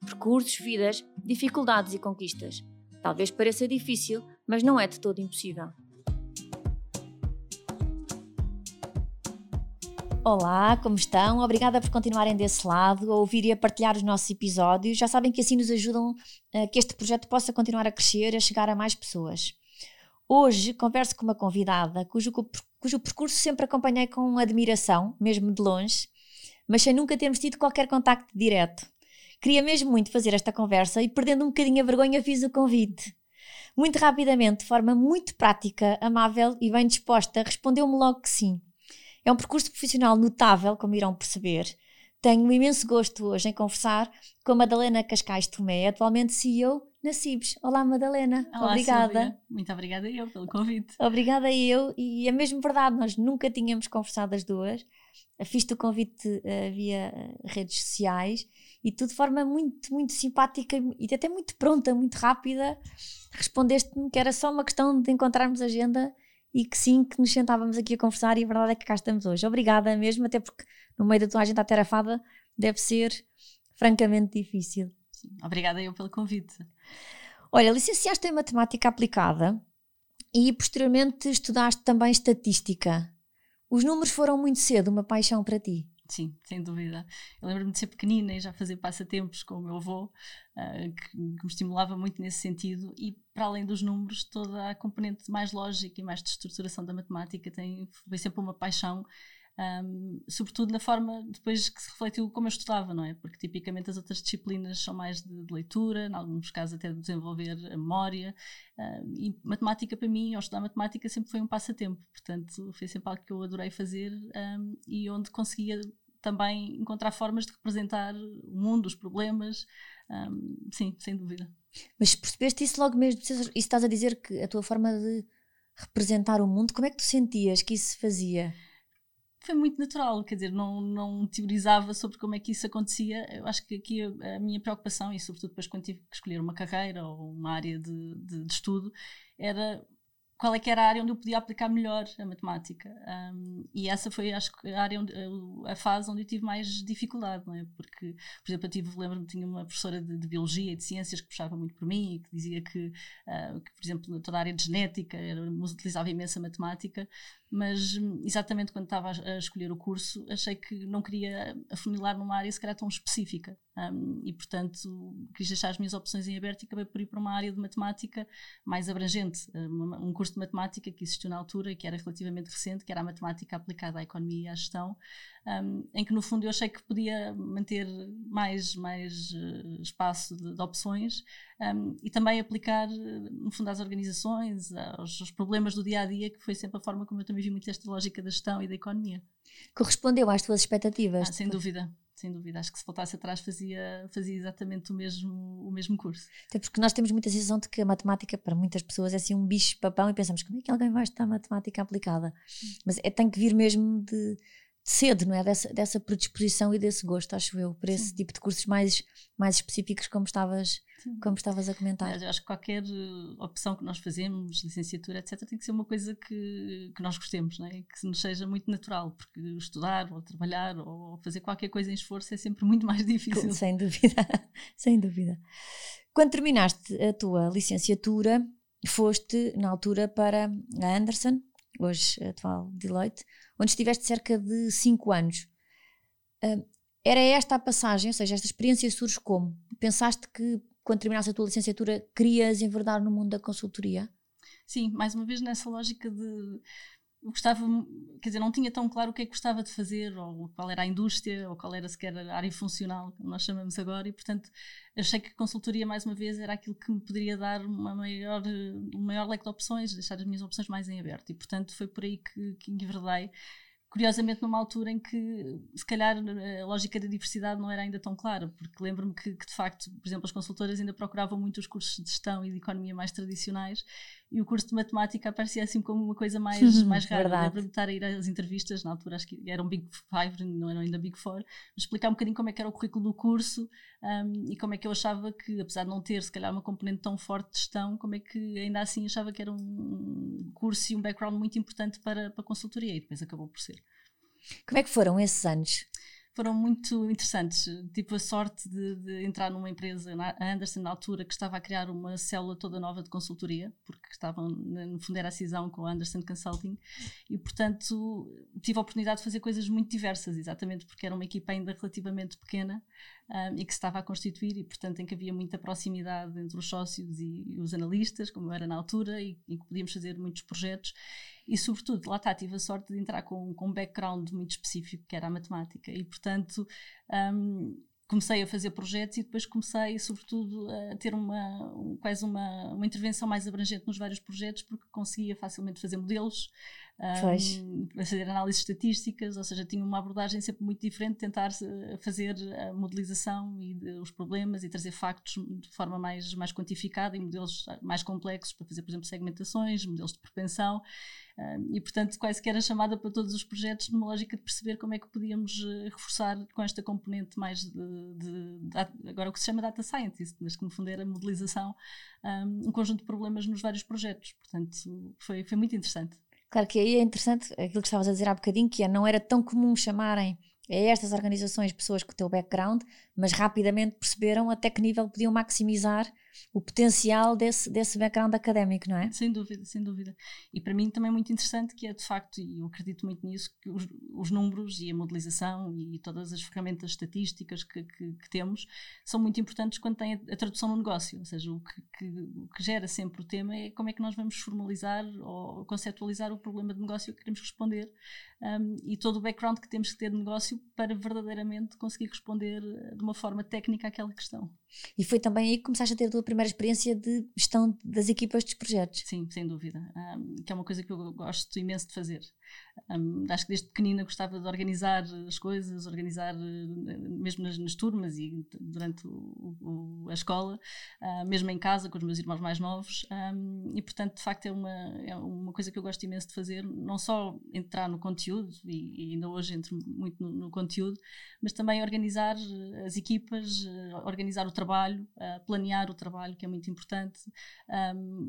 Percursos, vidas, dificuldades e conquistas. Talvez pareça difícil, mas não é de todo impossível. Olá, como estão? Obrigada por continuarem desse lado, a ouvir e a partilhar os nossos episódios. Já sabem que assim nos ajudam a que este projeto possa continuar a crescer e a chegar a mais pessoas. Hoje converso com uma convidada cujo, cujo percurso sempre acompanhei com admiração, mesmo de longe, mas sem nunca termos tido qualquer contacto direto. Queria mesmo muito fazer esta conversa e, perdendo um bocadinho a vergonha, fiz o convite. Muito rapidamente, de forma muito prática, amável e bem disposta, respondeu-me logo que sim. É um percurso profissional notável, como irão perceber. Tenho um imenso gosto hoje em conversar com a Madalena Cascais Tomé, atualmente CEO na CIBS. Olá, Madalena. Olá, obrigada. Silvia. Muito obrigada eu pelo convite. Obrigada eu, e é mesmo verdade, nós nunca tínhamos conversado as duas. Fiz-te o convite uh, via uh, redes sociais e tu, de forma muito, muito simpática e até muito pronta, muito rápida, respondeste-me que era só uma questão de encontrarmos agenda e que sim, que nos sentávamos aqui a conversar e a verdade é que cá estamos hoje. Obrigada mesmo, até porque no meio da tua agenda atarefada deve ser francamente difícil. Sim, obrigada eu pelo convite. Olha, licenciaste em Matemática Aplicada e posteriormente estudaste também Estatística. Os números foram muito cedo uma paixão para ti? Sim, sem dúvida. Eu lembro-me de ser pequenina e já fazer passatempos com o meu avô, uh, que, que, me estimulava muito nesse sentido. E, para além dos números, toda a componente mais lógica e mais de estruturação da matemática tem, foi sempre uma paixão um, sobretudo na forma depois que se refletiu como eu estudava, não é? Porque tipicamente as outras disciplinas são mais de, de leitura, em alguns casos até de desenvolver a memória, um, e matemática para mim, ao estudar matemática, sempre foi um passatempo, portanto foi sempre algo que eu adorei fazer um, e onde conseguia também encontrar formas de representar o mundo, os problemas, sim, sem dúvida. Mas percebeste isso logo mesmo? Isso estás a dizer que a tua forma de representar o mundo, como é que tu sentias que isso se fazia? foi muito natural, quer dizer, não, não teorizava sobre como é que isso acontecia. Eu acho que aqui a, a minha preocupação, e sobretudo depois quando tive que escolher uma carreira ou uma área de, de, de estudo, era qual é que era a área onde eu podia aplicar melhor a matemática. Um, e essa foi, acho que, a área onde, a, a, fase onde eu tive mais dificuldade, não é? Porque, por exemplo, eu tive, lembro-me, tinha uma professora de, de, biologia e de ciências que puxava muito por mim e que dizia que, uh, que por exemplo, toda a área de genética era, utilizava imensa matemática, mas exatamente quando estava a, escolher o curso, achei que não queria afunilar numa área se calhar tão específica. Um, e, portanto, quis deixar as minhas opções em aberto e acabei por ir para uma área de matemática mais abrangente, um, um curso de matemática que existiu na altura que era relativamente recente, que era a matemática aplicada à economia e à gestão, um, em que no fundo eu achei que podia manter mais, mais uh, espaço de, de opções um, e também aplicar, no fundo, às organizações, aos, aos, problemas do dia a dia, que foi sempre a forma como eu também vi muito esta lógica da gestão e da economia. Correspondeu às tuas expectativas? Ah, sem dúvida sem dúvida. Acho que se voltasse atrás fazia, fazia exatamente o mesmo, o mesmo curso. Até porque nós temos muita sensação de que a matemática, para muitas pessoas, é assim um bicho-papão e pensamos como é que alguém vai estudar matemática aplicada? Mas é, tem que vir mesmo de, cedo, não é? Dessa, dessa predisposição e desse gosto, acho eu, para esse Sim. tipo de cursos mais, mais específicos, como estavas, como estavas a comentar. Eu acho que qualquer eh, opção que nós fazemos, licenciatura, etc., tem que ser uma coisa que, que nós gostemos, não é? que nos seja muito natural, porque estudar, ou trabalhar, ou fazer qualquer coisa em esforço é sempre muito mais difícil. Sem dúvida, sem dúvida. Quando terminaste a tua licenciatura, foste, na altura, para a Anderson, hoje atual Deloitte, onde estiveste cerca de 5 anos. Uh, era esta a passagem, ou seja, esta experiência surge como? Pensaste que quando terminaste a tua licenciatura querias enverdar no mundo da consultoria? Sim, mais uma vez nessa lógica de gostava, quer dizer, não tinha tão claro o que é que gostava de fazer, ou qual era a indústria, ou qual era sequer a área funcional, como nós chamamos agora, e portanto achei que a consultoria, mais uma vez, era aquilo que me poderia dar uma maior, um maior leque de opções, deixar as minhas opções mais em aberto, e portanto foi por aí que, que enverdei curiosamente numa altura em que se calhar a lógica da diversidade não era ainda tão clara, porque lembro-me que, que, de facto, por exemplo, as consultoras ainda procuravam muito os cursos de gestão e de economia mais tradicionais e o curso de matemática aparecia assim como uma coisa mais, mais rara. Lembro-me de estar a ir às entrevistas, na altura acho que eram Big Five, não eram ainda Big Four, explicar um bocadinho como é que era o currículo do curso um, e como é que eu achava que, apesar de não ter se calhar uma componente tão forte de gestão, como é que ainda assim achava que era um curso e um background muito importante para, para a consultoria e depois acabou por ser. Como é que foram esses anos? Foram muito interessantes. Tipo, a sorte de, de, entrar numa empresa, a Anderson, na altura, que estava a criar uma célula toda nova de consultoria, porque estavam, no fundo, era a cisão com a Anderson Consulting, e, portanto, tive a oportunidade de fazer coisas muito diversas, exatamente porque era uma equipa ainda relativamente pequena um, e que se estava a constituir, e, portanto, em que havia muita proximidade entre os sócios e, os analistas, como era na altura, e, e que podíamos fazer muitos projetos e sobretudo lá está, tive a sorte de entrar com, com um background muito específico que era a matemática. E portanto um, comecei a fazer projetos e depois comecei sobretudo a ter uma quase uma, uma intervenção mais abrangente nos vários projetos porque conseguia facilmente fazer modelos um, fazer análises estatísticas, ou seja, tinha uma abordagem sempre muito diferente, tentar fazer a modelização e de, os problemas e trazer factos de forma mais, mais quantificada e modelos mais complexos para fazer, por exemplo, segmentações, modelos de propensão e, portanto, quase que era chamada para todos os projetos numa lógica de perceber como é que podíamos eh, reforçar com esta componente mais de, de, de agora o que se chama data scientist, mas que no fundo era modelização, um, um conjunto de problemas nos vários projetos. Portanto, foi, foi muito interessante. Claro que aí é interessante aquilo que estavas a dizer há bocadinho, que é, não era tão comum chamarem a estas organizações pessoas com o teu background, mas rapidamente perceberam até que nível podiam maximizar o potencial desse, desse background académico, não é? Sem dúvida, sem dúvida. E para mim também é muito interessante que é de facto, e eu acredito muito nisso, que os, os números e a modelização e todas as ferramentas estatísticas que, que, que temos são muito importantes quando tem a, a tradução no negócio. Ou seja, o que, que, o que, gera sempre o tema é como é que nós vamos formalizar ou conceptualizar o problema de negócio que queremos responder um, e todo o background que temos que ter de negócio para verdadeiramente conseguir responder de uma forma técnica àquela questão. E foi também aí que começaste a ter a tua primeira experiência de gestão das equipas dos projetos. Sim, sem dúvida. Um, que é uma coisa que eu gosto imenso de fazer. Um, acho que desde pequenina gostava de organizar as coisas, organizar eh, mesmo nas, nas turmas e durante o, o, a escola, uh, mesmo em casa com os meus irmãos mais novos. Um, e portanto, de facto, é uma, é uma coisa que eu gosto imenso de fazer, não só entrar no conteúdo, e, e ainda hoje entro muito no, no, conteúdo, mas também organizar eh, as equipas, eh, organizar o trabalho, uh, planear o trabalho, que é muito importante. Um,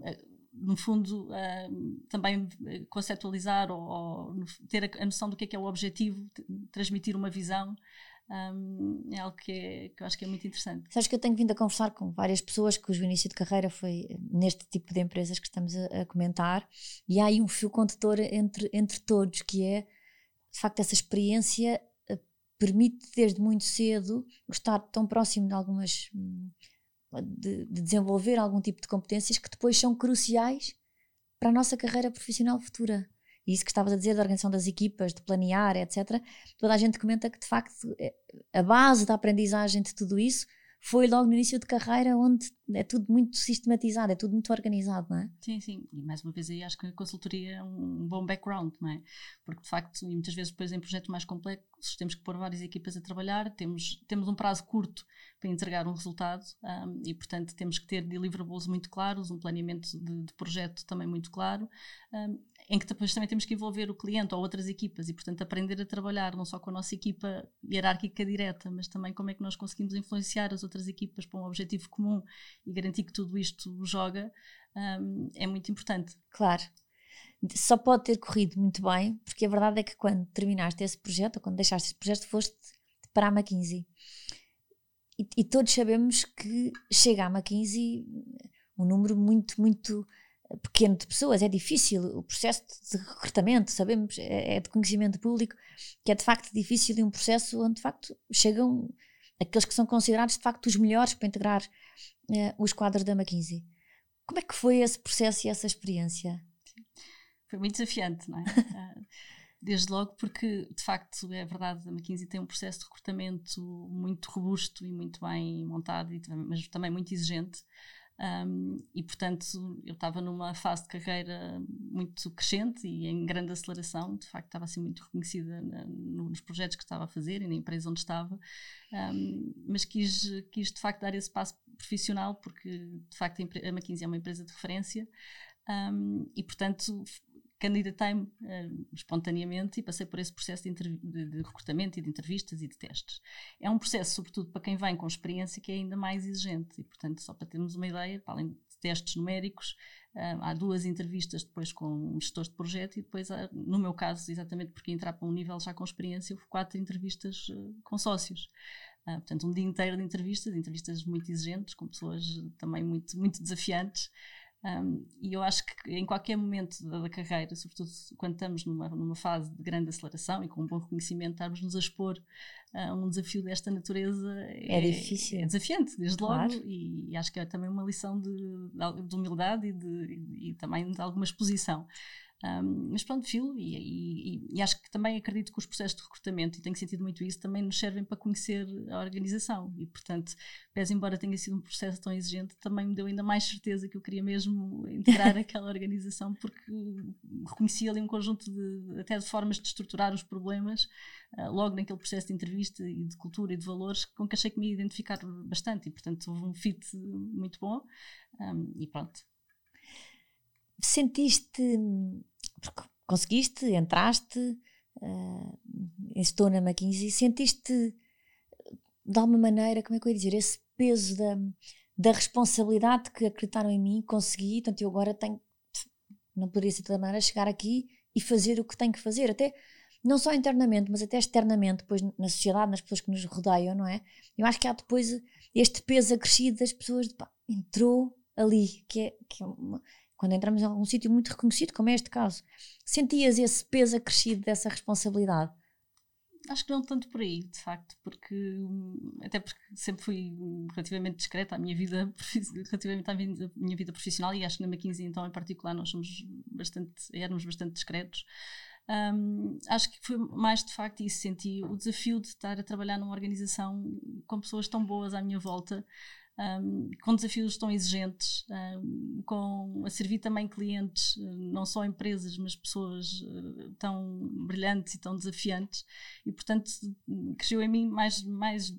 no fundo, uh, também conceptualizar ou, ou, ter a, noção do que é, que é o objetivo, transmitir uma visão, um, é algo que, é, que eu acho que é muito interessante. Sabes que eu tenho vindo a conversar com várias pessoas cujo início de carreira foi neste tipo de empresas que estamos a, a comentar, e há aí um fio condutor entre, entre todos, que é, de facto, essa experiência permite desde muito cedo estar tão próximo de algumas. De, de, desenvolver algum tipo de competências que depois são cruciais para a nossa carreira profissional futura. E isso que estavas a dizer da organização das equipas, de planear, etc. Toda a gente comenta que, de facto, é, a base da aprendizagem de tudo isso foi logo no início de carreira onde é tudo muito sistematizado, é tudo muito organizado, não é? Sim, sim. E mais uma vez aí acho que a consultoria é um bom background, não é? Porque de facto, e muitas vezes depois em projetos mais complexos, temos que pôr várias equipas a trabalhar, temos, temos um prazo curto para entregar um resultado um, e, portanto, temos que ter deliverables muito claros, um planeamento de, de projeto também muito claro. Um, em que depois também temos que envolver o cliente ou outras equipas e, portanto, aprender a trabalhar não só com a nossa equipa hierárquica direta, mas também como é que nós conseguimos influenciar as outras equipas para um objetivo comum e garantir que tudo isto joga, um, é muito importante. Claro. Só pode ter corrido muito bem, porque a verdade é que quando terminaste esse projeto, ou quando deixaste esse projeto, foste para a McKinsey. E, e todos sabemos que chega à McKinsey um número muito, muito pequeno de pessoas, é difícil. O processo de recrutamento, sabemos, é, é de conhecimento público, que é de facto difícil e um processo onde de facto chegam aqueles que são considerados de facto os melhores para integrar eh, os quadros da McKinsey. Como é que foi esse processo e essa experiência? Foi muito desafiante, não é? Ah, desde logo porque, de facto, é verdade, a McKinsey tem um processo de recrutamento muito robusto e muito bem montado, mas também muito exigente. Um, e portanto eu estava numa fase de carreira muito crescente e em grande aceleração, de facto estava assim muito reconhecida na, nos projetos que estava a fazer e na empresa onde estava, um, mas quis, quis de facto dar esse passo profissional porque de facto a McKinsey é uma empresa de referência. Um, e portanto candidatei-me uh, espontaneamente e passei por esse processo de, de, de, recrutamento e de entrevistas e de testes. É um processo, sobretudo para quem vem com experiência, que é ainda mais exigente e, portanto, só para termos uma ideia, para além de testes numéricos, uh, há duas entrevistas depois com gestores de projeto e depois, há, no meu caso, exatamente porque entrar para um nível já com experiência, houve quatro entrevistas uh, com sócios. Uh, portanto, um dia inteiro de entrevistas, entrevistas muito exigentes, com pessoas também muito, muito desafiantes. Um, e eu acho que em qualquer momento da, da, carreira, sobretudo quando estamos numa, numa fase de grande aceleração e com um bom reconhecimento, estarmos-nos a expor a um desafio desta natureza é, é difícil. É desafiante, desde logo, claro. e, e, acho que é também uma lição de, de humildade e, de, e, e também de alguma exposição. Um, mas pronto, filo, e, e, e, acho que também acredito que os processos de recrutamento, e tenho sentido muito isso, também nos servem para conhecer a organização. E, portanto, pese embora tenha sido um processo tão exigente, também me deu ainda mais certeza que eu queria mesmo integrar aquela organização, porque reconheci ali um conjunto de, até de formas de estruturar os problemas, uh, logo naquele processo de entrevista e de cultura e de valores, com que achei que me ia identificar bastante. E, portanto, houve um fit muito bom. Um, e pronto, sentiste, conseguiste, entraste, uh, estou na McKinsey, sentiste de alguma maneira, como é que eu ia dizer, esse peso da, da responsabilidade que acreditaram em mim, consegui, portanto eu agora tenho, não poderia ser de outra maneira, chegar aqui e fazer o que tenho que fazer, até não só internamente, mas até externamente, depois na sociedade, nas pessoas que nos rodeiam, não é? Eu acho que há depois este peso acrescido das pessoas de pá, entrou ali, que é, que é uma, quando entramos em algum sítio muito reconhecido, como é este caso, sentias esse peso acrescido dessa responsabilidade? Acho que não tanto por aí, de facto, porque até porque sempre fui relativamente discreta à minha vida, relativamente à minha vida profissional e acho que na McKinsey então em particular nós somos bastante, éramos bastante discretos. Um, acho que foi mais de facto isso, senti o desafio de estar a trabalhar numa organização com pessoas tão boas à minha volta, um, com desafios tão exigentes, um, com a servir também clientes, não só empresas, mas pessoas uh, tão brilhantes e tão desafiantes, e portanto cresceu em mim mais, mais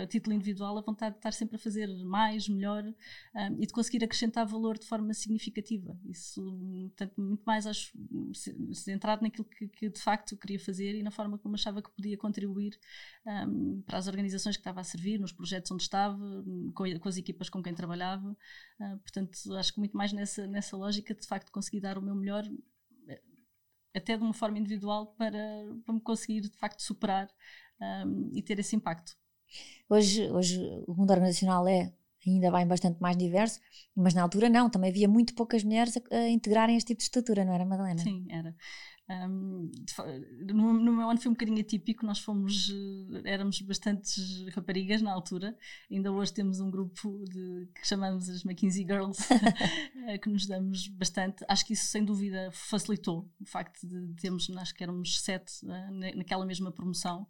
a título individual a vontade de estar sempre a fazer mais, melhor um, e de conseguir acrescentar valor de forma significativa. Isso, portanto, muito mais acho centrado naquilo que, que, de facto eu queria fazer e na forma como achava que podia contribuir para as organizações que estava a servir, nos projetos onde estava, com com as equipas com quem trabalhava. Uh, portanto, acho que muito mais nessa, nessa lógica de facto conseguir dar o meu melhor, eh, até de uma forma individual, para, para me conseguir de facto superar um, e ter esse impacto. Hoje, hoje o mundo organizacional é ainda bem bastante mais diverso, mas na altura não, também havia muito poucas mulheres a, a integrarem este tipo de estrutura, não era, Madalena? Sim, era. Um, no, no, meu ano foi um bocadinho atípico, nós fomos, eh, éramos bastantes raparigas na altura, ainda hoje temos um grupo de, que chamamos as McKinsey Girls, eh, que nos damos bastante. Acho que isso sem dúvida facilitou o facto de termos, acho que éramos sete uh, naquela mesma promoção.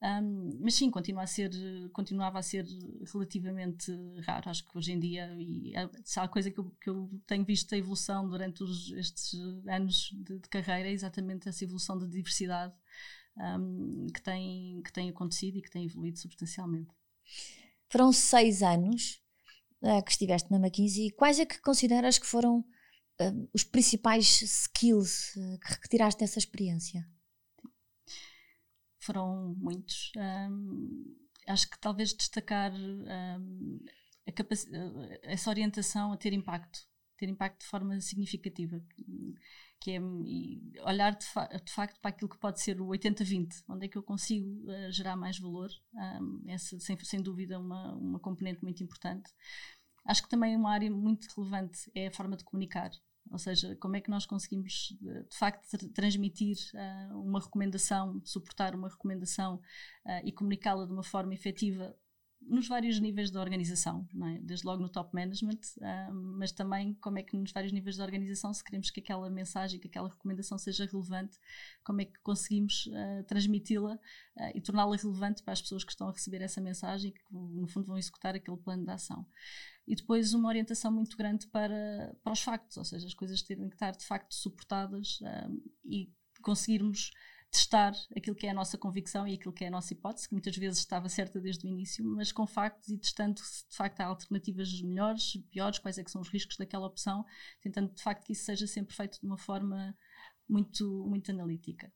Um, mas sim, continua a ser, continuava a ser relativamente raro. Acho que hoje em dia, e se há coisa que eu, que eu tenho visto a evolução durante os, estes anos de, de, carreira, é exatamente essa evolução de diversidade um, que, tem, que tem acontecido e que tem evoluído substancialmente. Foram seis anos uh, que estiveste na McKinsey. Quais é que consideras que foram uh, os principais skills uh, que retiraste dessa experiência? Foram muitos. Um, acho que talvez destacar um, essa orientação a ter impacto, ter impacto de forma significativa, que é olhar de, fa de facto para aquilo que pode ser o 80-20, onde é que eu consigo uh, gerar mais valor, um, essa sem, sem dúvida uma, uma componente muito importante. Acho que também uma área muito relevante é a forma de comunicar. Ou seja, como é que nós conseguimos de facto transmitir uh, uma recomendação, suportar uma recomendação uh, e comunicá-la de uma forma efetiva nos vários níveis da organização, é? desde logo no top management, uh, mas também como é que nos vários níveis da organização, se queremos que aquela mensagem, que aquela recomendação seja relevante, como é que conseguimos uh, transmiti-la uh, e torná-la relevante para as pessoas que estão a receber essa mensagem e que, no fundo, vão executar aquele plano de ação. E depois uma orientação muito grande para, para os factos, ou seja, as coisas terem que estar de facto suportadas e conseguirmos testar aquilo que é a nossa convicção e aquilo que é a nossa hipótese, que muitas vezes estava certa desde o início, mas com factos e testando se de facto há alternativas melhores, piores, quais é que são os riscos daquela opção, tentando de facto que isso seja sempre feito de uma forma muito, muito analítica.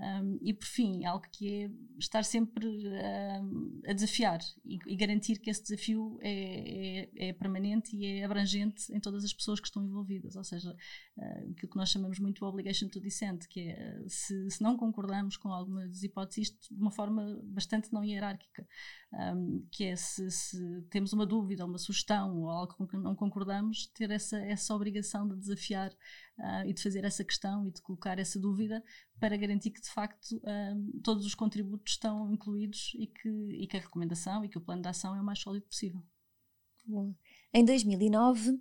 Um, e por fim, algo que é estar sempre um, a desafiar e, e, garantir que esse desafio é, é, é, permanente e é abrangente em todas as pessoas que estão envolvidas, ou seja, uh, aquilo que nós chamamos muito obligation to dissent, que é se, se não concordamos com algumas hipóteses, isto de uma forma bastante não hierárquica, um, que é se, se, temos uma dúvida, uma sugestão ou algo com que não concordamos, ter essa, essa obrigação de desafiar uh, e de fazer essa questão e de colocar essa dúvida para garantir que de facto uh, todos os contributos estão incluídos e que, e que a recomendação e que o plano de ação é o mais sólido possível. Bom. Em 2009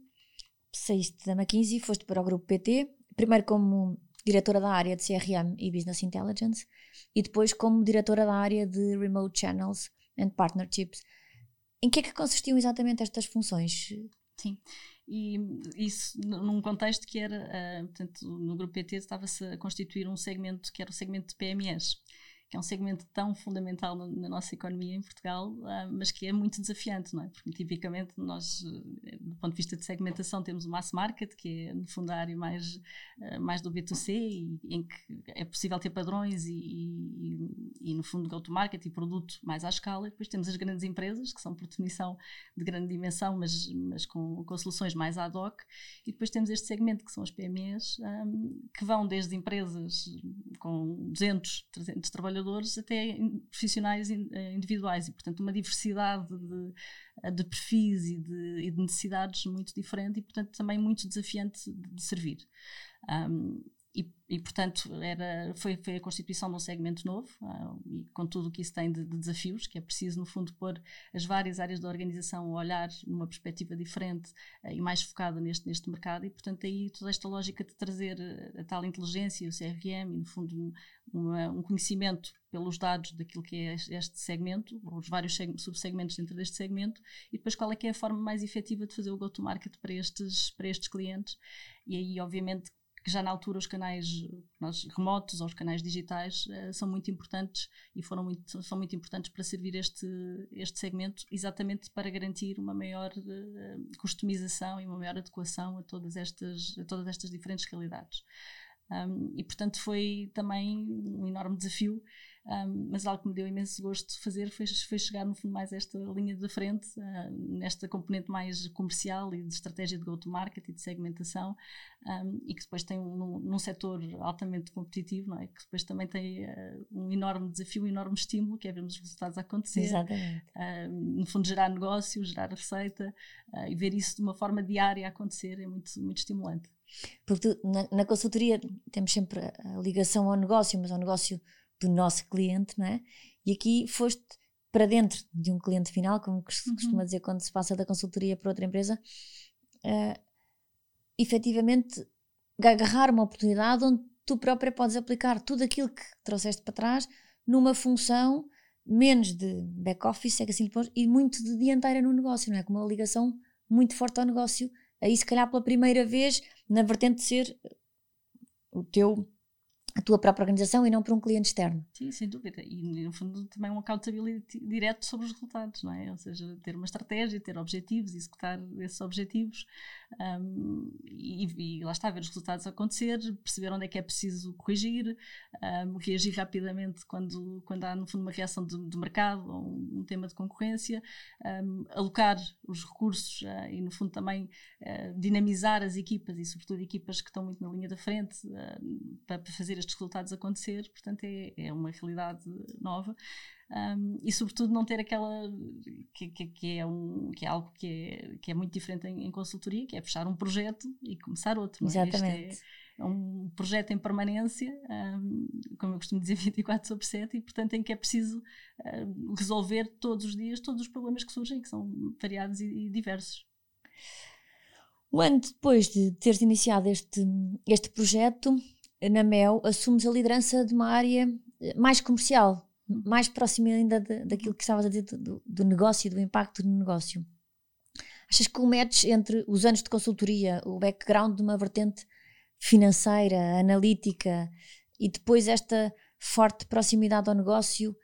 saíste da McKinsey e foste para o grupo PT, primeiro como diretora da área de CRM e Business Intelligence e depois como diretora da área de Remote Channels and Partnerships. Em que é que consistiam exatamente estas funções? Sim, e isso num contexto que era, uh, portanto, no grupo PT estava-se a constituir um segmento que era o segmento de PMEs que é um segmento tão fundamental na, nossa economia em Portugal, uh, mas que é muito desafiante, não é? Porque tipicamente nós, eh, do ponto de vista de segmentação, temos o mass market, que é no fundo a área mais, uh, mais do B2C, e, em que é possível ter padrões e, e, e no fundo go-to-market e produto mais à escala. E depois temos as grandes empresas, que são por definição de grande dimensão, mas, mas com, com soluções mais ad hoc. E depois temos este segmento, que são as PMEs, um, que vão desde empresas com 200, 300 trabalhadores trabalhadores até profissionais eh, individuais e, portanto, uma diversidade de, eh, de perfis e de, e de, necessidades muito diferente e, portanto, também muito desafiante de, de servir. Um, e, e, portanto, era, foi, foi a constituição de um segmento novo, uh, e com tudo o que isso tem de, de, desafios, que é preciso, no fundo, pôr as várias áreas da organização a olhar numa perspectiva diferente uh, e mais focada neste, neste mercado, e, portanto, aí toda esta lógica de trazer a, a tal inteligência, o CRM, e, no fundo, um, uma, um conhecimento pelos dados daquilo que é este segmento, os vários subsegmentos dentro deste segmento, e depois qual é que é a forma mais efetiva de fazer o go-to-market para estes, para estes clientes. E aí, obviamente, que já na altura os canais nós, remotos ou os canais digitais uh, são muito importantes e foram muito, são muito importantes para servir este, este segmento, exatamente para garantir uma maior uh, customização e uma maior adequação a todas estas, a todas estas diferentes realidades. Um, e portanto foi também um enorme desafio um, mas algo que me deu imenso gosto de fazer foi, foi chegar no fundo mais esta linha da frente, uh, nesta componente mais comercial e de estratégia de go-to-market e de segmentação, um, e que depois tem um, num setor altamente competitivo, não é? que depois também tem uh, um enorme desafio, um enorme estímulo, que é vermos os resultados acontecer. Exatamente. Uh, no fundo, gerar negócio, gerar receita e ver isso de uma forma diária acontecer é muito, muito estimulante. Porque tu, na, na consultoria temos sempre a ligação ao negócio, mas ao negócio do nosso cliente, não é? E aqui foste para dentro de um cliente final, como se uhum. costuma dizer quando se passa da consultoria para outra empresa, uh, efetivamente agarrar uma oportunidade onde tu própria podes aplicar tudo aquilo que trouxeste para trás numa função menos de back-office, é que assim e muito de dianteira no negócio, não é? Com uma ligação muito forte ao negócio, aí se calhar pela primeira vez na vertente de ser o teu a tua própria organização e não para um cliente externo. Sim, sem dúvida. E, no fundo, também um accountability direto sobre os resultados, não é? Ou seja, ter uma estratégia, ter objetivos, executar esses objetivos um, e, e, lá está, ver os resultados acontecer, perceber onde é que é preciso corrigir, um, reagir rapidamente quando, quando há, no fundo, uma reação de, de mercado ou um, tema de concorrência, um, alocar os recursos uh, e, no fundo, também uh, dinamizar as equipas e, sobretudo, equipas que estão muito na linha da frente uh, para, para fazer estes resultados acontecer, portanto é, é uma realidade nova. Um, e sobretudo não ter aquela que, que, que, é, um, que é algo que é, que é muito diferente em, em, consultoria, que é fechar um projeto e começar outro. É? Exatamente. É, é um projeto em permanência, um, como eu costumo dizer, 24 sobre 7, e portanto em que é preciso uh, resolver todos os dias todos os problemas que surgem, que são variados e, e diversos. Um ano depois de teres iniciado este, este projeto, na MEL, assumes a liderança de uma área eh, mais comercial, mais próxima ainda de, daquilo que estavas a dizer do, do negócio, do impacto do negócio. Achas que o match entre os anos de consultoria, o background de uma vertente financeira, analítica e depois esta forte proximidade ao negócio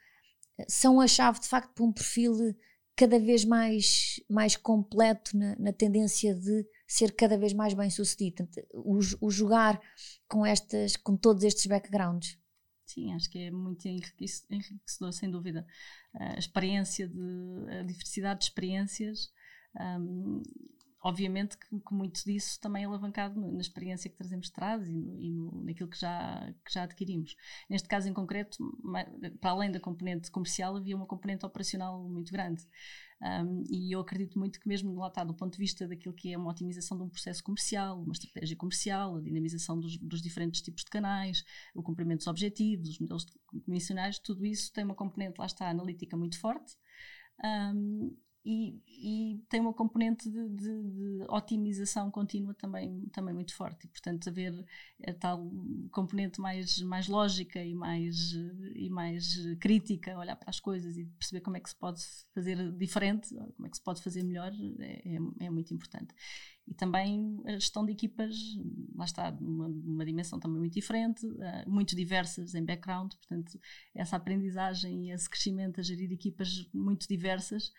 são a chave de facto para um perfil cada vez mais, mais completo na, na tendência de ser cada vez mais bem sucedido. O, o jogar com, estas, com todos estes backgrounds. Sim, acho que é muito enriquecedor, sem dúvida. A experiência de a diversidade de experiências um, obviamente que, que, muito disso também é alavancado na, experiência que trazemos de trás e, no, e no, naquilo que já, que já adquirimos. Neste caso em concreto, para além da componente comercial, havia uma componente operacional muito grande. Um, e eu acredito muito que mesmo lá está, do ponto de vista daquilo que é uma otimização de um processo comercial, uma estratégia comercial, a dinamização dos, dos diferentes tipos de canais, o cumprimento dos objetivos, os modelos comissionais, tudo isso tem uma componente, lá está, analítica muito forte. Um, e, e, tem uma componente de, de, de, otimização contínua também, também muito forte. E, portanto, haver a tal componente mais, mais lógica e mais, e mais crítica, olhar para as coisas e perceber como é que se pode fazer diferente, como é que se pode fazer melhor, é, é, é muito importante e também a gestão de equipas, lá está, numa, numa dimensão também muito diferente, uh, muito diversas em background, portanto, essa aprendizagem e esse crescimento a gerir equipas muito diversas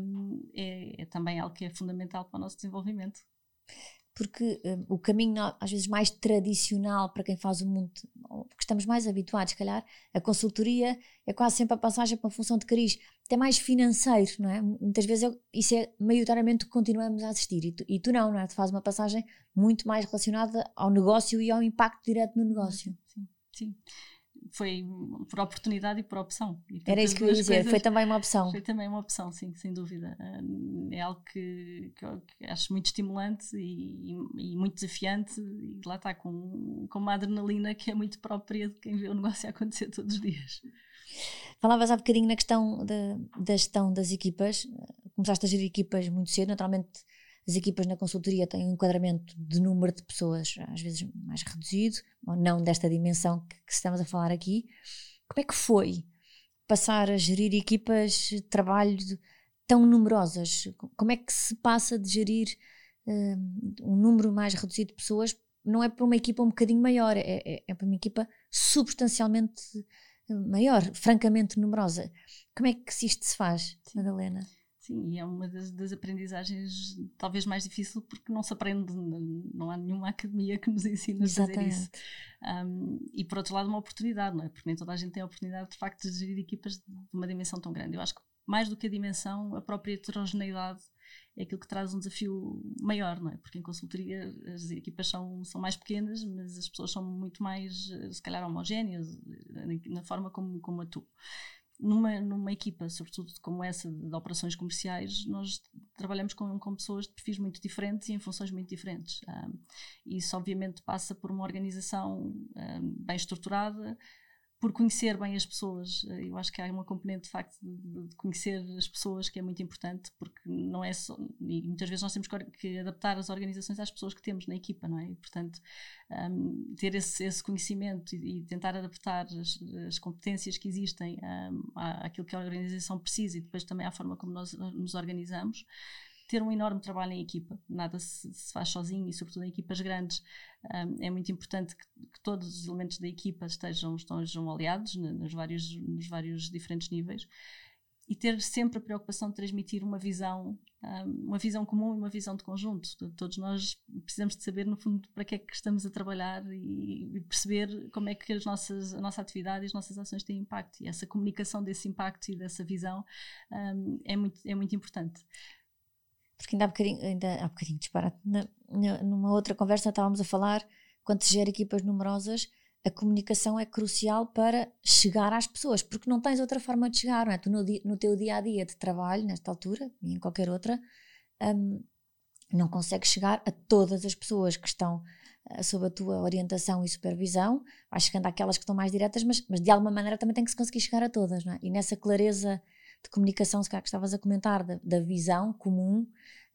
um, é, é, também algo que é fundamental para o nosso desenvolvimento porque um, o caminho às vezes mais tradicional para quem faz o mundo, porque estamos mais habituados, se calhar, a consultoria é quase sempre a passagem para uma função de cariz, até mais financeiro, não é? Muitas vezes eu, isso é maioritariamente o que continuamos a assistir e tu, e tu não, não é? Tu fazes uma passagem muito mais relacionada ao negócio e ao impacto direto no negócio. Sim, sim foi por oportunidade e por opção. E Era isso que eu ia dizer, foi também uma opção. Foi também uma opção, sim, sem dúvida. É algo que, que, acho muito estimulante e, e, e, muito desafiante, e lá está, com, com uma adrenalina que é muito própria de quem vê o negócio acontecer todos os dias. Falavas há bocadinho na questão da, da gestão das equipas, começaste a gerir equipas muito cedo, naturalmente as equipas na consultoria têm um enquadramento de número de pessoas, às vezes mais reduzido, ou não desta dimensão que, que estamos a falar aqui. Como é que foi passar a gerir equipas de trabalho tão numerosas? Como é que se passa de gerir um, um número mais reduzido de pessoas? Não é para uma equipa um bocadinho maior, é, é, é para uma equipa substancialmente maior, francamente numerosa. Como é que isto se faz, Madalena? Sim, e é uma das, das, aprendizagens talvez mais difícil porque não se aprende, não há nenhuma academia que nos ensine a fazer isso. Um, e por outro lado, uma oportunidade, não é? Porque nem toda a gente tem a oportunidade de facto de gerir equipas de uma dimensão tão grande. Eu acho que mais do que a dimensão, a própria heterogeneidade é aquilo que traz um desafio maior, não é? Porque em consultoria as equipas são, são mais pequenas, mas as pessoas são muito mais, se calhar, homogéneas na forma como, como atuam numa, numa equipa, sobretudo como essa de, operações comerciais, nós trabalhamos com, com pessoas de perfis muito diferentes e em funções muito diferentes. Um, isso, obviamente, passa por uma organização um, bem estruturada, por conhecer bem as pessoas. Eh, eu acho que há uma componente de facto de, de, conhecer as pessoas que é muito importante, porque não é só. E muitas vezes nós temos que adaptar as organizações às pessoas que temos na equipa, não é? E, portanto, um, ter esse, esse conhecimento e, e, tentar adaptar as, as competências que existem um, àquilo que a organização precisa e depois também à forma como nós nos organizamos ter um enorme trabalho em equipa, nada se, se faz sozinho e, sobretudo, em equipas grandes. Um, é muito importante que, que, todos os elementos da equipa estejam, estejam aliados nos vários, nos vários diferentes níveis e ter sempre a preocupação de transmitir uma visão, uma visão comum e uma visão de conjunto. Todos nós precisamos de saber, no fundo, para que é que estamos a trabalhar e perceber como é que as nossas, a nossa atividade e as nossas ações têm impacto. E essa comunicação desse impacto e dessa visão é, muito, é muito importante porque ainda há bocadinho, ainda há bocadinho disparate, na, numa outra conversa estávamos a falar, quando se gera equipas numerosas, a comunicação é crucial para chegar às pessoas, porque não tens outra forma de chegar, não é? Tu no, no teu dia a dia de trabalho, nesta altura, e em qualquer outra, um, não consegues chegar a todas as pessoas que estão uh, sob a tua orientação e supervisão, vais chegando àquelas que estão mais diretas, mas, mas de alguma maneira também tem que se conseguir chegar a todas, não é? E nessa clareza de comunicação, se calhar que estavas a comentar, da, da visão comum,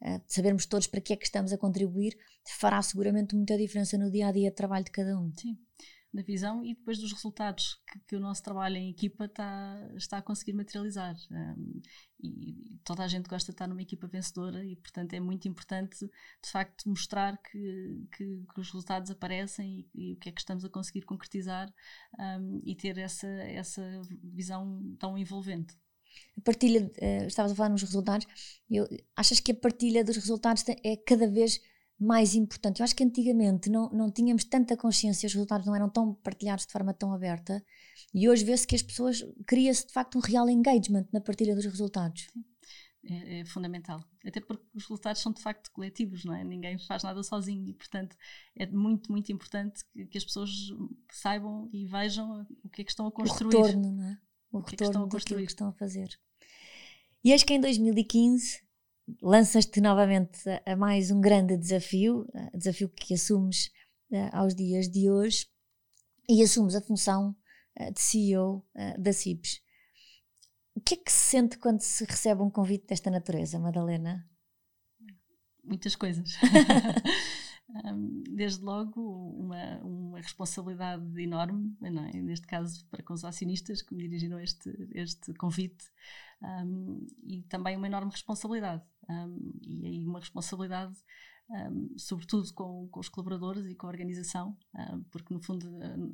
uh, de sabermos todos para que é que estamos a contribuir, fará seguramente muita diferença no dia a dia de trabalho de cada um. Sim da visão e depois dos resultados que, que, o nosso trabalho em equipa está, está a conseguir materializar. E toda a gente gosta de estar numa equipa vencedora e, portanto, é muito importante, de facto, mostrar que, que, que os resultados aparecem e, e, o que é que estamos a conseguir concretizar um, e ter essa, essa visão tão envolvente. A partilha, uh, estavas a falar nos resultados, eu, achas que a partilha dos resultados é cada vez mais importante. Eu acho que antigamente não, não tínhamos tanta consciência, os resultados não eram tão partilhados de forma tão aberta e hoje vê-se que as pessoas cria-se de facto um real engagement na partilha dos resultados. É, é, fundamental. Até porque os resultados são de facto coletivos, não é? Ninguém faz nada sozinho e, portanto, é muito, muito importante que, que as pessoas saibam e vejam o que é que estão a construir. O retorno, não é? O, retorno que, é que estão a construir. que estão a fazer. E acho que em 2015 lanças-te novamente a, mais um grande desafio, desafio que assumes uh, aos dias de hoje, e assumes a função uh, de CEO uh, da CIBS. O que é que se sente quando se recebe um convite desta natureza, Madalena? Muitas coisas. desde logo uma, uma responsabilidade enorme, é? neste caso para com os acionistas que me dirigiram este, este convite, um, e também uma enorme responsabilidade. Um, e aí uma responsabilidade um, sobretudo com, com, os colaboradores e com a organização, um, porque no fundo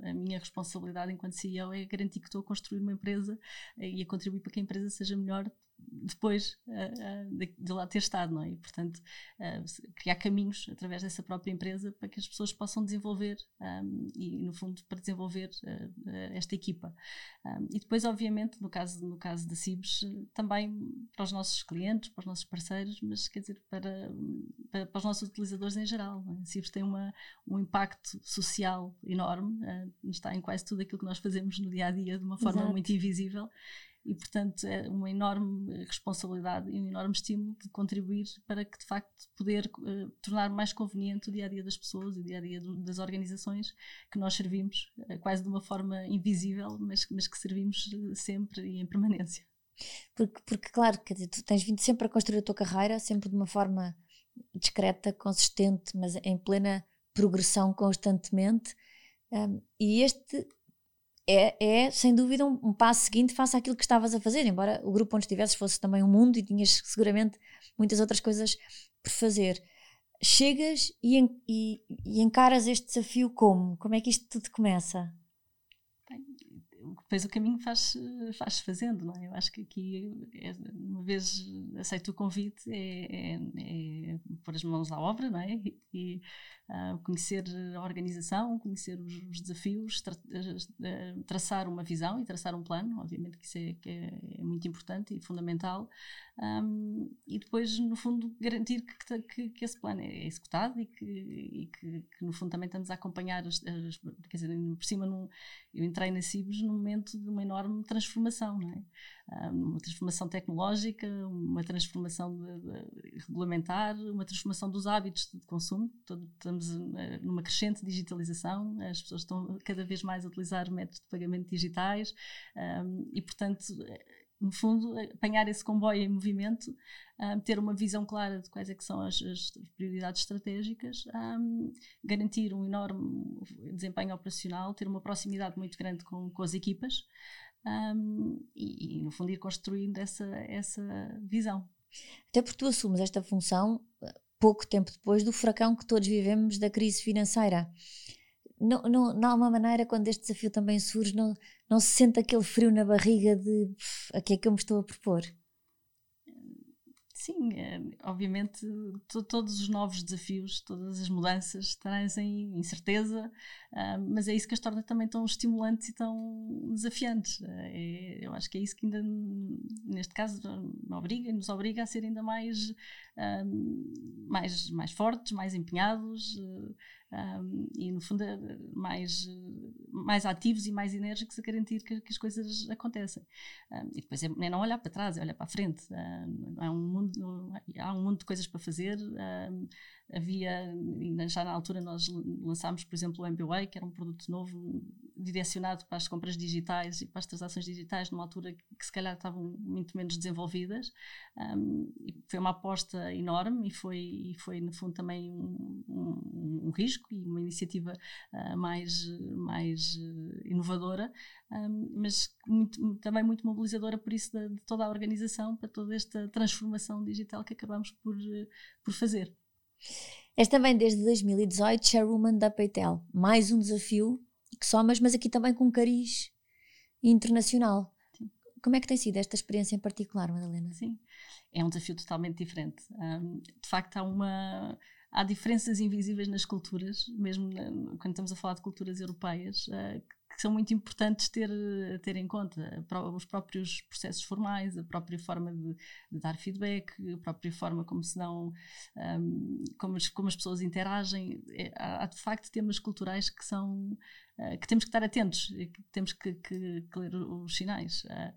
a, a, minha responsabilidade enquanto CEO é garantir que estou a construir uma empresa e a contribuir para que a empresa seja melhor depois uh, uh, de, de, lá ter estado, não é? E, portanto, uh, criar caminhos através dessa própria empresa para que as pessoas possam desenvolver um, e, no fundo, para desenvolver esta equipa. Um, e depois, obviamente, no caso, no caso da CIBS, também para os nossos clientes, para os nossos parceiros, mas quer dizer, para, para, para os nossos utilizadores em geral. É? A CIBS tem uma, um impacto social enorme, está em quase tudo aquilo que nós fazemos no dia a dia de uma forma Exato. muito invisível e, portanto, é uma enorme responsabilidade e um enorme estímulo de contribuir para que, de facto, poder uh, tornar mais conveniente o dia a dia das pessoas e o dia a dia do, das organizações que nós servimos, uh, quase de uma forma invisível, mas, mas que servimos uh, sempre e em permanência. Porque, porque, claro, dizer, tu tens vindo sempre a construir a tua carreira, sempre de uma forma discreta, consistente, mas em plena progressão constantemente. Um, e este é, é sem dúvida um, um, passo seguinte face àquilo que estavas a fazer, embora o grupo onde estivesses fosse também um mundo e tinhas seguramente muitas outras coisas por fazer. Chegas e, e, e encaras este desafio como? Como é que isto tudo começa? depois o caminho faz, faz fazendo, não é? Eu acho que aqui, é, uma vez aceito o convite, é, é, é pôr as mãos à obra, não é? E, uh, conhecer a organização, conhecer os, os desafios, tra traçar uma visão e traçar um plano, obviamente que isso é, que é, é muito importante e fundamental, um, e depois, no fundo, garantir que, que, que esse plano é executado e que, e que, no fundo, também estamos a acompanhar, as, as, quer dizer, por cima, num, eu entrei na CIBS num momento de uma enorme transformação, não é? Uma transformação tecnológica, uma transformação de, de, regulamentar, uma transformação dos hábitos de consumo. estamos eh, numa crescente digitalização, as pessoas estão cada vez mais a utilizar métodos de pagamento digitais um, e, portanto, no fundo, apanhar esse comboio em movimento, um, ter uma visão clara de quais é que são as, as prioridades estratégicas, um, garantir um enorme desempenho operacional, ter uma proximidade muito grande com, com as equipas um, e, e, no fundo, ir construindo essa, essa visão. Até porque tu assumes esta função eh, pouco tempo depois do furacão que todos vivemos da crise financeira. Não, não, não há uma maneira, quando este desafio também surge, não, não se sente aquele frio na barriga de a que é que eu me estou a propor? Sim, é, obviamente todos os novos desafios, todas as mudanças trazem incerteza, uh, mas é isso que as torna também tão estimulantes e tão desafiantes. Uh, é, eu acho que é isso que ainda, neste caso, me obriga, nos obriga a ser ainda mais, uh, mais, mais fortes, mais empenhados e no fundo mais, mais ativos e mais enérgicos a garantir que, que as coisas acontecem. Um, e depois é, é, não olhar para trás, é olhar para a frente. Um, há, um mundo, há um mundo de coisas para fazer. Havia, já na altura nós lançámos, por exemplo, o MBWay, que era um produto novo direcionado para as compras digitais e para as transações digitais numa altura que se calhar estavam muito menos desenvolvidas. Um, foi uma aposta enorme e foi, e foi no fundo também um, um, um risco e uma iniciativa uh, mais, mais uh, inovadora, mas muito, também muito mobilizadora por isso de, de, toda a organização, para toda esta transformação digital que acabamos por, uh, por fazer. És também desde 2018 Chairwoman da Paytel. Mais um desafio somas, mas aqui também com cariz internacional. Sim. Como é que tem sido esta experiência em particular, Madalena? Sim, é um desafio totalmente diferente. Um, de facto, há uma há diferenças invisíveis nas culturas, mesmo quando estamos a falar de culturas europeias, uh, que são muito importantes ter, ter em conta. Os próprios processos formais, a própria forma de, de dar feedback, a própria forma como se dão, um, como, as, como as pessoas interagem. É, há, há, de facto temas culturais que são uh, que temos que estar atentos, que temos que, que, que ler os sinais. Uh,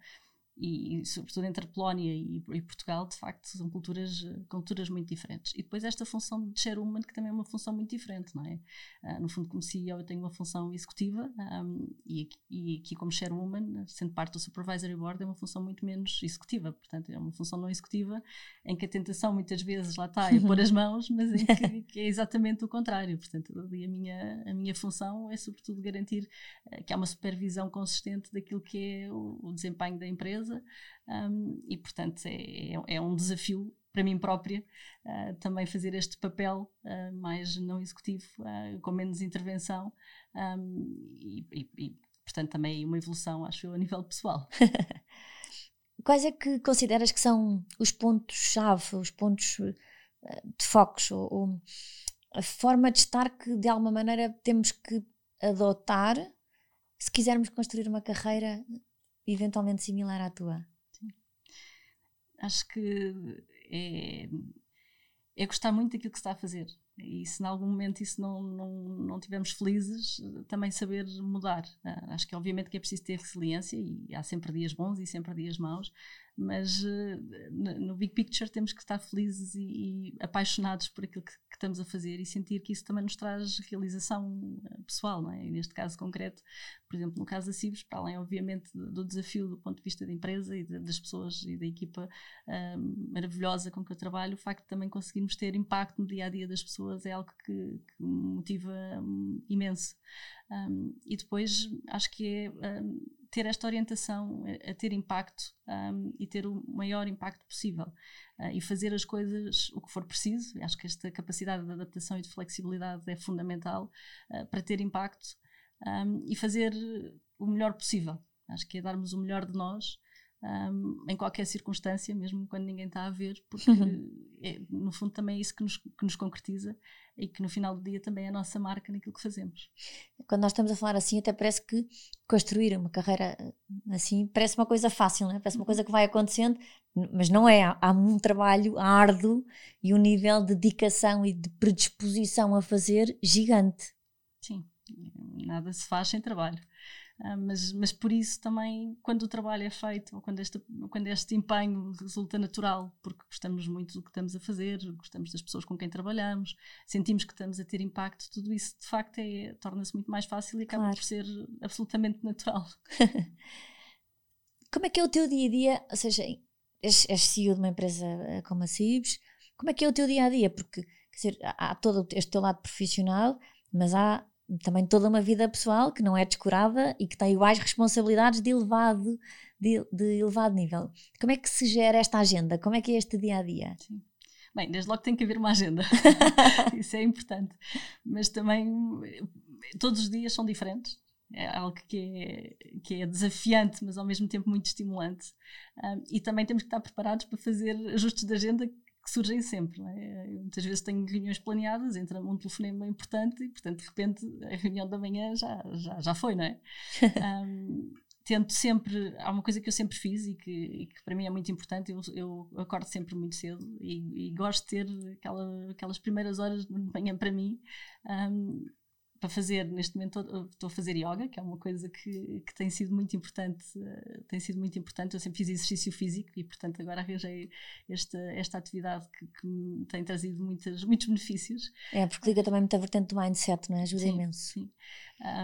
e, e, sobretudo entre a Polónia e, e, Portugal, de facto, são culturas, culturas muito diferentes. E depois esta função de chairwoman, que também é uma função muito diferente, não é? Uh, no fundo, como CEO, eu tenho uma função executiva um, e, e, aqui como chairwoman, sendo parte do supervisory board, é uma função muito menos executiva. Portanto, é uma função não executiva em que a tentação muitas vezes lá está é pôr as mãos, mas em que, que, é exatamente o contrário. Portanto, ali a minha, a minha função é sobretudo garantir uh, que há uma supervisão consistente daquilo que é o, o desempenho da empresa um, e, portanto, é, é, é, um desafio para mim própria uh, também fazer este papel uh, mais não executivo, uh, com menos intervenção um, e, e, e, portanto, também uma evolução, acho eu, a nível pessoal. Quais é que consideras que são os pontos-chave, os pontos de focos, ou, ou a forma de estar que de alguma maneira temos que adotar se quisermos construir uma carreira eventualmente similar à tua? Sim. Acho que é, é gostar muito daquilo que se está a fazer. E se em algum momento isso não, não, não tivermos felizes, também saber mudar. Ah, acho que obviamente que é preciso ter resiliência e há sempre dias bons e sempre dias maus, mas uh, no big picture temos que estar felizes e, e apaixonados por aquilo que, que, estamos a fazer e sentir que isso também nos traz realização eh, pessoal, não é? E neste caso concreto, por exemplo, no caso da Cibes, para além, obviamente, do desafio do ponto de vista da empresa e de, das pessoas e da equipa uh, maravilhosa com que eu trabalho, o facto de também conseguirmos ter impacto no dia a dia das pessoas é algo que, que me motiva um, imenso. Um, e depois acho que é um, ter esta orientação a, ter impacto um, e ter o maior impacto possível uh, e fazer as coisas o que for preciso. Acho que esta capacidade de adaptação e de flexibilidade é fundamental uh, para ter impacto e fazer o melhor possível. Acho que é darmos o melhor de nós um, em qualquer circunstância, mesmo quando ninguém está a ver, porque é, no fundo também é isso que nos, que nos concretiza e que no final do dia também é a nossa marca naquilo que fazemos. Quando nós estamos a falar assim, até parece que construir uma carreira assim parece uma coisa fácil, né? parece uma coisa que vai acontecendo, mas não é. Há um trabalho árduo e um nível de dedicação e de predisposição a fazer gigante. Sim, nada se faz sem trabalho. Uh, mas, mas por isso também, quando o trabalho é feito, ou quando este, quando este empenho resulta natural, porque gostamos muito do que estamos a fazer, gostamos das pessoas com quem trabalhamos, sentimos que estamos a ter impacto, tudo isso de facto é, torna-se muito mais fácil e acaba claro. por ser absolutamente natural. como é que é o teu dia a dia? Ou seja, és, és CEO de uma empresa eh, como a Cibes, como é que é o teu dia a dia? Porque quer dizer, há todo este teu lado profissional, mas há também toda uma vida pessoal que não é descurada e que tem iguais responsabilidades de elevado, de, de elevado nível. Como é que se gera esta agenda? Como é que é este dia a dia? Sim. Bem, desde logo tem que haver uma agenda, isso é importante, mas também todos os dias são diferentes, é algo que é, que é desafiante, mas ao mesmo tempo muito estimulante. Um, e também temos que estar preparados para fazer ajustes de agenda que surgem sempre. É? Muitas vezes tenho reuniões planeadas, entra um telefonema importante e, portanto, de repente a reunião da manhã já, já, já foi, não é? um, tento sempre, há uma coisa que eu sempre fiz e que, e que para mim é muito importante, eu, eu acordo sempre muito cedo e, e gosto de ter aquela, aquelas primeiras horas de manhã para mim. Um, para fazer, neste momento estou a fazer yoga, que é uma coisa que, que tem sido muito importante, uh, tem sido muito importante, eu sempre fiz exercício físico e portanto agora arranjei esta, esta atividade que, que me tem trazido muitas, muitos benefícios. É, porque liga também muita vertente do mindset, não é? Ajuda sim, imenso. Sim.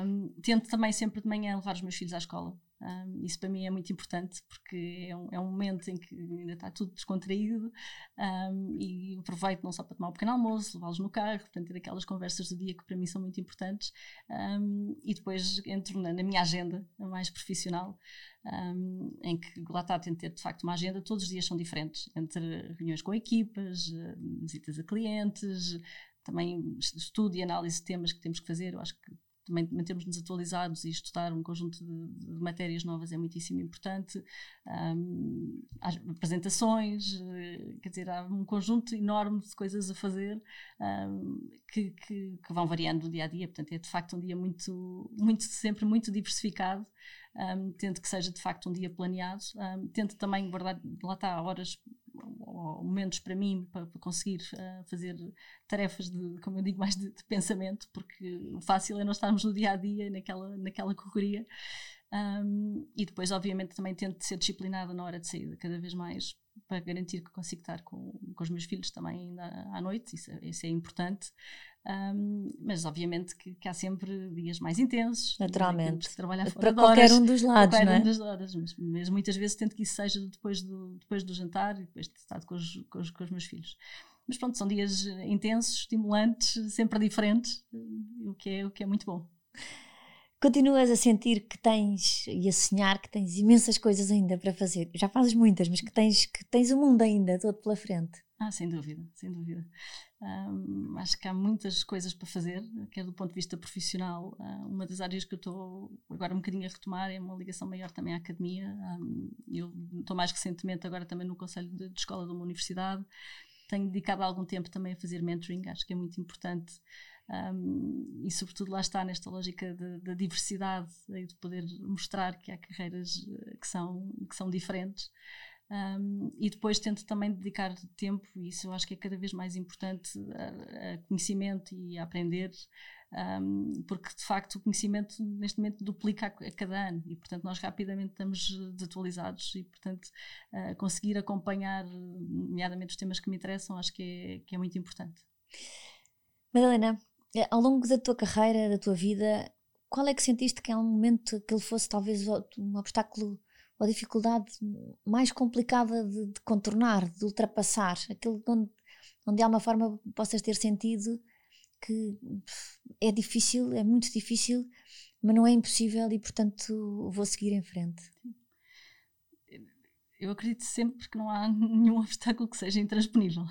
Um, tento também sempre de manhã levar os meus filhos à escola. Um, isso para mim é muito importante porque é um, é um, momento em que ainda está tudo descontraído um, e aproveito não só para tomar um pequeno almoço, levá-los no carro, portanto, ter aquelas conversas do dia que para mim são muito importantes e depois entro na, na, minha agenda mais profissional, em que lá está, tento ter de facto uma agenda, todos os dias são diferentes, entre reuniões com equipas, visitas a clientes, também estudo e análise de temas que temos que fazer, eu acho que também mantermos-nos atualizados e estudar um conjunto de, de matérias novas é muitíssimo importante. Um, apresentações, eh, quer dizer, há um conjunto enorme de coisas a fazer um, que, que, que, vão variando do dia a dia. Portanto, é de facto um dia muito, muito sempre muito diversificado. Um, tento que seja de facto um dia planeado, um, tento também guardar, lá está, horas momentos para mim para, conseguir uh, fazer tarefas de, como eu digo, mais de, de, pensamento, porque o fácil é nós estarmos no dia a dia naquela, naquela correria. Um, e depois, obviamente, também tento ser disciplinada na hora de saída, cada vez mais para garantir que consigo estar com, com os meus filhos também ainda à noite, isso, é, isso é importante. Um, mas obviamente que, que, há sempre dias mais intensos, naturalmente, trabalhar fora para qualquer horas, um dos lados, qualquer não é? um dos horas, mas, mas, muitas vezes tento que isso seja depois do, depois do jantar e depois de estar com os, com os, com os meus filhos. Mas pronto, são dias intensos, estimulantes, sempre diferentes, o que é, o que é muito bom. Continuas a sentir que tens e a sonhar que tens imensas coisas ainda para fazer. Já fazes muitas, mas que tens que tens o mundo ainda todo pela frente. Ah, sem dúvida, sem dúvida. Um, acho que há muitas coisas para fazer, quer do ponto de vista profissional. Uh, uma das áreas que eu estou agora um bocadinho a retomar é uma ligação maior também à academia. Um, eu estou mais recentemente agora também no Conselho de, de Escola de uma universidade. Tenho dedicado algum tempo também a fazer mentoring, acho que é muito importante. Um, e sobretudo lá está nesta lógica da diversidade e de poder mostrar que há carreiras eh, que são, que são diferentes um, e depois tento também dedicar tempo, e isso eu acho que é cada vez mais importante, a, a conhecimento e a aprender, um, porque de facto o conhecimento neste momento duplica a, a, cada ano e portanto nós rapidamente estamos desatualizados e portanto uh, conseguir acompanhar, nomeadamente os temas que me interessam, acho que é, que é muito importante. Madalena, ao longo da tua carreira, da tua vida, qual é que sentiste que é um momento que ele fosse talvez um obstáculo ou dificuldade mais complicada de, de, contornar, de ultrapassar, aquele onde, onde de alguma forma possas ter sentido que é difícil, é muito difícil, mas não é impossível e portanto vou seguir em frente. Eu acredito sempre que não há nenhum obstáculo que seja intransponível.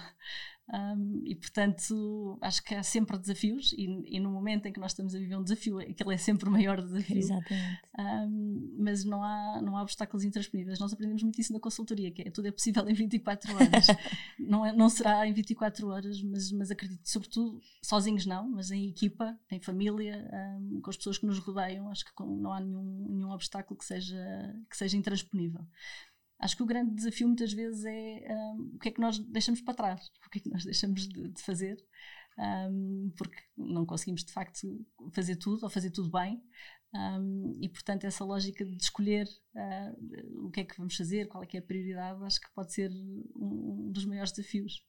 Um, e portanto, acho que há sempre desafios, e, e, no momento em que nós estamos a viver um desafio, aquele é sempre o maior desafio. Exatamente. Um, mas não há, não há obstáculos intransponíveis. Nós aprendemos muito isso na consultoria, que é tudo é possível em 24 horas. não, é, não será em 24 horas, mas, mas acredito, sobretudo, sozinhos não, mas em equipa, em família, um, com as pessoas que nos rodeiam, acho que não há nenhum, nenhum obstáculo que seja, que seja intransponível acho que o grande desafio muitas vezes é um, o que é que nós deixamos para trás, o que é que nós deixamos de, de fazer, um, porque não conseguimos de facto fazer tudo ou fazer tudo bem. Um, e portanto, essa lógica de escolher uh, o que é que vamos fazer, qual é que é a prioridade, acho que pode ser um, dos maiores desafios.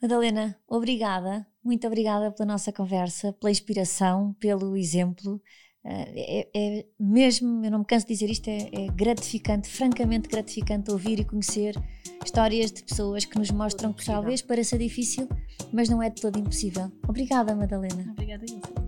Madalena, obrigada, muito obrigada pela nossa conversa, pela inspiração, pelo exemplo. É, é, mesmo, eu não me canso de dizer isto, é, é, gratificante, francamente gratificante ouvir e conhecer histórias de pessoas que nos mostram que talvez pareça difícil, mas não é de todo impossível. Obrigada, Madalena. Obrigada, Ilse.